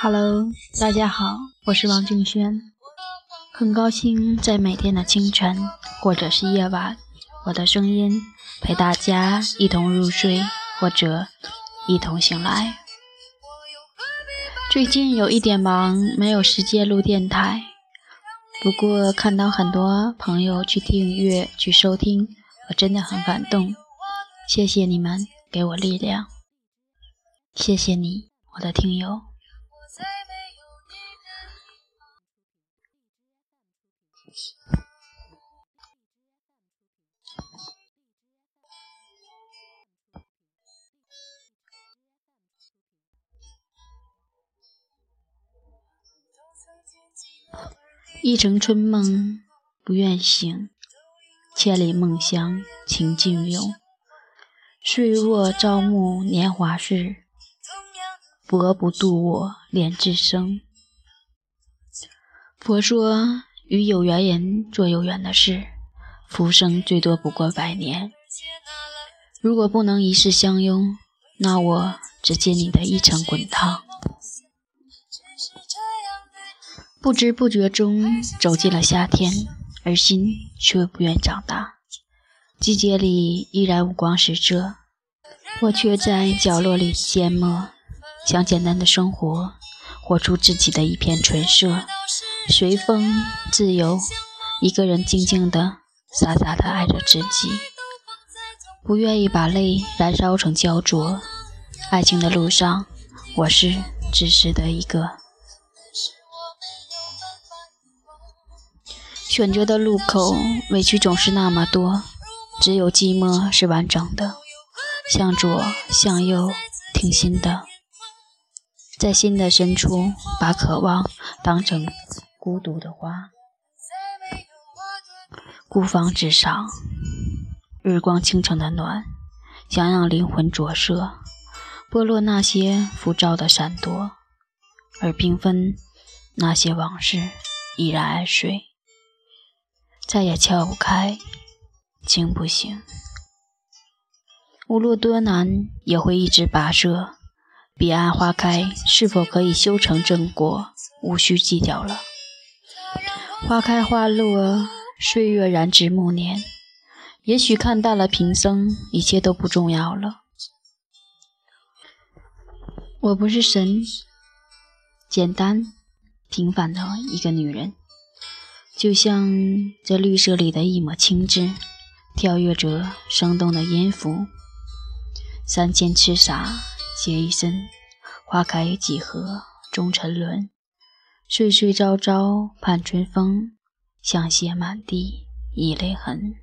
Hello，大家好，我是王静轩，很高兴在每天的清晨或者是夜晚，我的声音陪大家一同入睡或者一同醒来。最近有一点忙，没有时间录电台，不过看到很多朋友去订阅、去收听，我真的很感动，谢谢你们给我力量，谢谢你，我的听友。一城春梦不愿醒，千里梦乡情尽永。岁若朝暮年华逝，佛不渡我莲至生。佛说，与有缘人做有缘的事，浮生最多不过百年。如果不能一世相拥，那我只借你的一程滚烫。不知不觉中走进了夏天，而心却不愿长大。季节里依然五光十色，我却在角落里缄默，想简单的生活，活出自己的一片纯色，随风自由，一个人静静的、傻傻的爱着自己，不愿意把泪燃烧成焦灼。爱情的路上，我是自私的一个。选择的路口，委屈总是那么多，只有寂寞是完整的。向左，向右，听心的，在心的深处，把渴望当成孤独的花。孤芳自赏，日光倾城的暖，想让灵魂着色，剥落那些浮躁的闪躲，而缤纷那些往事依然安睡。再也撬不开，惊不醒。无论多难，也会一直跋涉。彼岸花开，是否可以修成正果？无需计较了。花开花落，岁月染指暮年。也许看淡了平生，一切都不重要了。我不是神，简单平凡的一个女人。就像这绿色里的一抹青枝，跳跃着生动的音符。三千痴傻皆一身，花开几何终沉沦。岁岁朝朝盼春风，香榭满地已泪痕。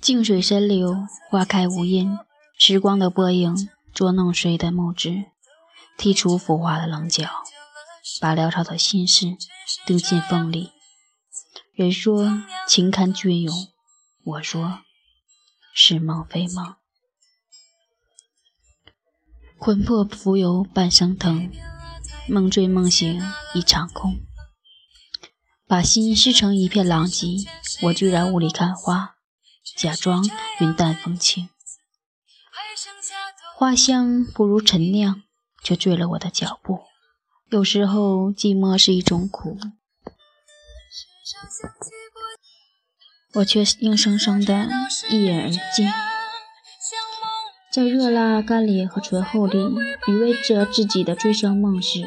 静水深流，花开无音。时光的波影捉弄谁的目之，剔除浮华的棱角。把潦草的心事丢进风里。人说情堪隽永，我说是梦非梦。魂魄浮游半生疼，梦醉梦醒一场空。把心撕成一片狼藉，我居然雾里看花，假装云淡风轻。花香不如陈酿，却醉了我的脚步。有时候，寂寞是一种苦，我却硬生生的一饮而尽。在热辣、干裂和醇厚里，余味着自己的醉生梦死。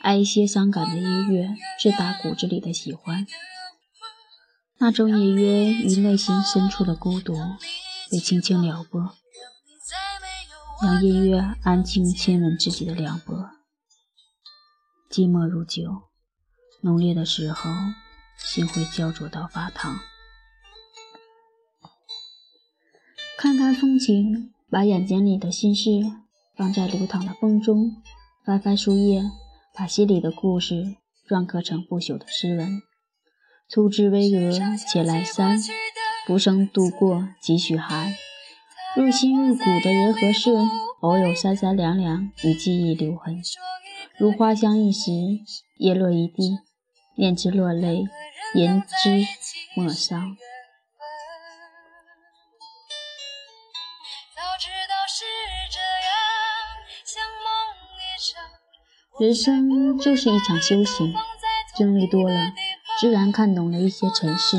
爱一些伤感的音乐，是打骨子里的喜欢。那种隐约于内心深处的孤独，被轻轻撩拨，让音乐安静亲吻自己的凉薄。寂寞如酒，浓烈的时候，心会焦灼到发烫。看看风景，把眼睛里的心事放在流淌的风中；翻翻书页，把心里的故事篆刻成不朽的诗文。粗枝巍峨且阑珊，浮生度过几许寒。入心入骨的人和事，偶有三三两两与记忆留痕。如花香一时，叶落一地，念之落泪，言之莫伤。人生就是一场修行，经历多了，自然看懂了一些尘世，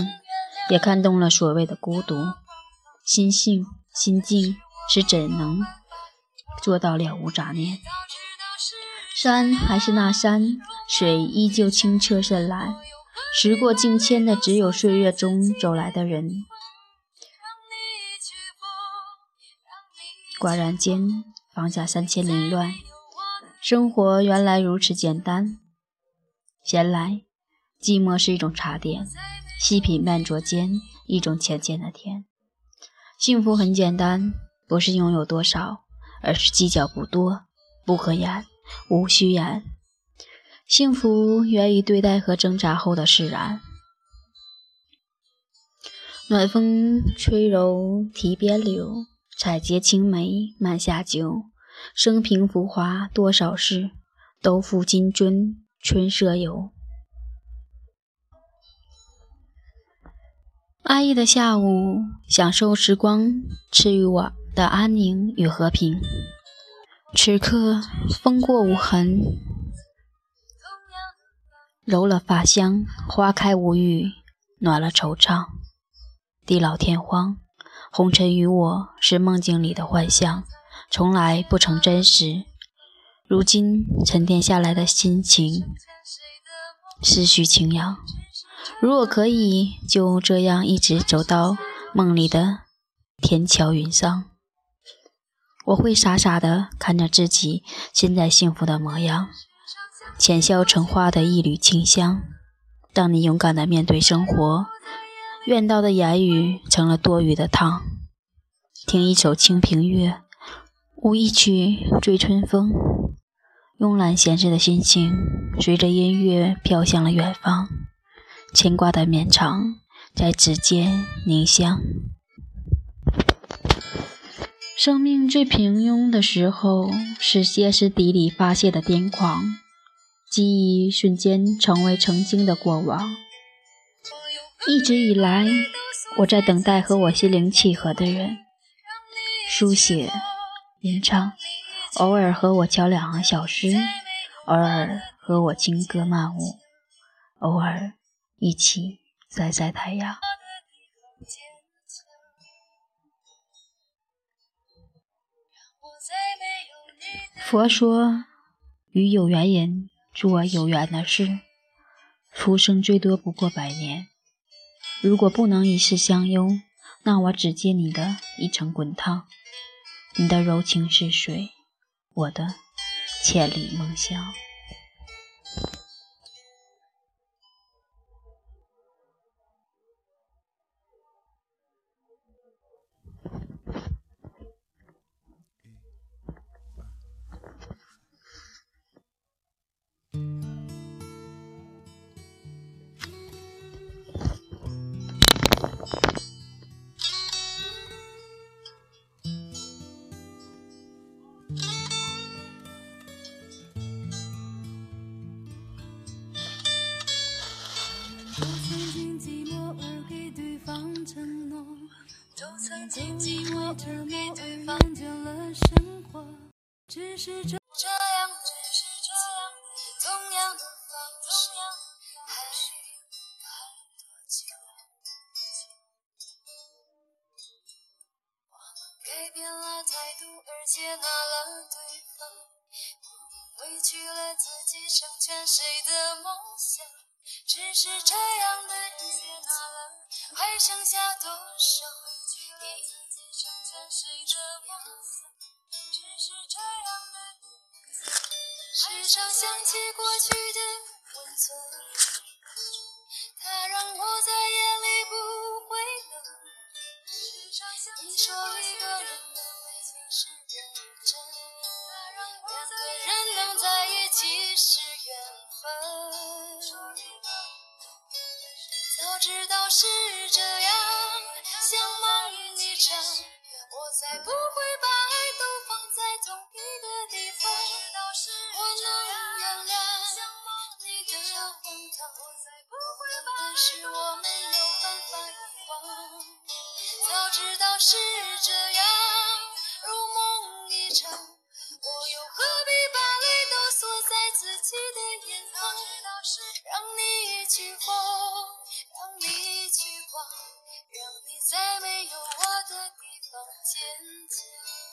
也看懂了所谓的孤独。心性、心境，是怎能做到了无杂念？山还是那山，水依旧清澈深蓝。时过境迁的，只有岁月中走来的人。寡然间，放下三千凌乱，生活原来如此简单。闲来，寂寞是一种茶点，细品慢酌间，一种浅浅的甜。幸福很简单，不是拥有多少，而是计较不多，不可言，无需言。幸福源于对待和挣扎后的释然。暖风吹柔堤边柳。采撷青梅，慢下酒。生平浮华多少事，都付金樽春色游。安逸的下午，享受时光赐予我的安宁与和平。此刻，风过无痕，揉了发香，花开无语，暖了惆怅。地老天荒。红尘与我是梦境里的幻象，从来不曾真实。如今沉淀下来的心情，思绪轻扬。如果可以，就这样一直走到梦里的天桥云上，我会傻傻的看着自己现在幸福的模样，浅笑成花的一缕清香。当你勇敢的面对生活。怨道的言语成了多余的汤。听一首《清平乐》，舞一曲《醉春风》，慵懒闲适的心情随着音乐飘向了远方。牵挂的绵长在指尖凝香。生命最平庸的时候，是歇斯底里发泄的癫狂，记忆瞬间成为曾经的过往。一直以来，我在等待和我心灵契合的人，书写、吟唱，偶尔和我敲两行小诗，偶尔和我轻歌曼舞，偶尔一起晒晒太阳。佛说，与有缘人做有缘的事，浮生最多不过百年。如果不能一世相拥，那我只借你的一程滚烫。你的柔情似水，我的千里梦乡。着某而厌倦了生活，只是这样，只是这样，同样的方式，还爱多久？我们改变了态度，而接纳了对方，我们委屈了自己，成全谁的梦想？只是这样的日子，还剩下多少？谁的梦？只是这样的时常想起过去的温存，它让我在夜里不会冷。你说一个人的美是认真，两个人能在一起是缘分。早知道是这样，像梦一场。我才不会把爱都放在同一个地方。是我能原谅想你的荒唐，我才不会把爱是我没有办法遗忘。早知道是这样，如梦一场，我又何必把泪都锁在自己的眼眶？让你去疯，让你。去狂，让你在没有我的地方坚强。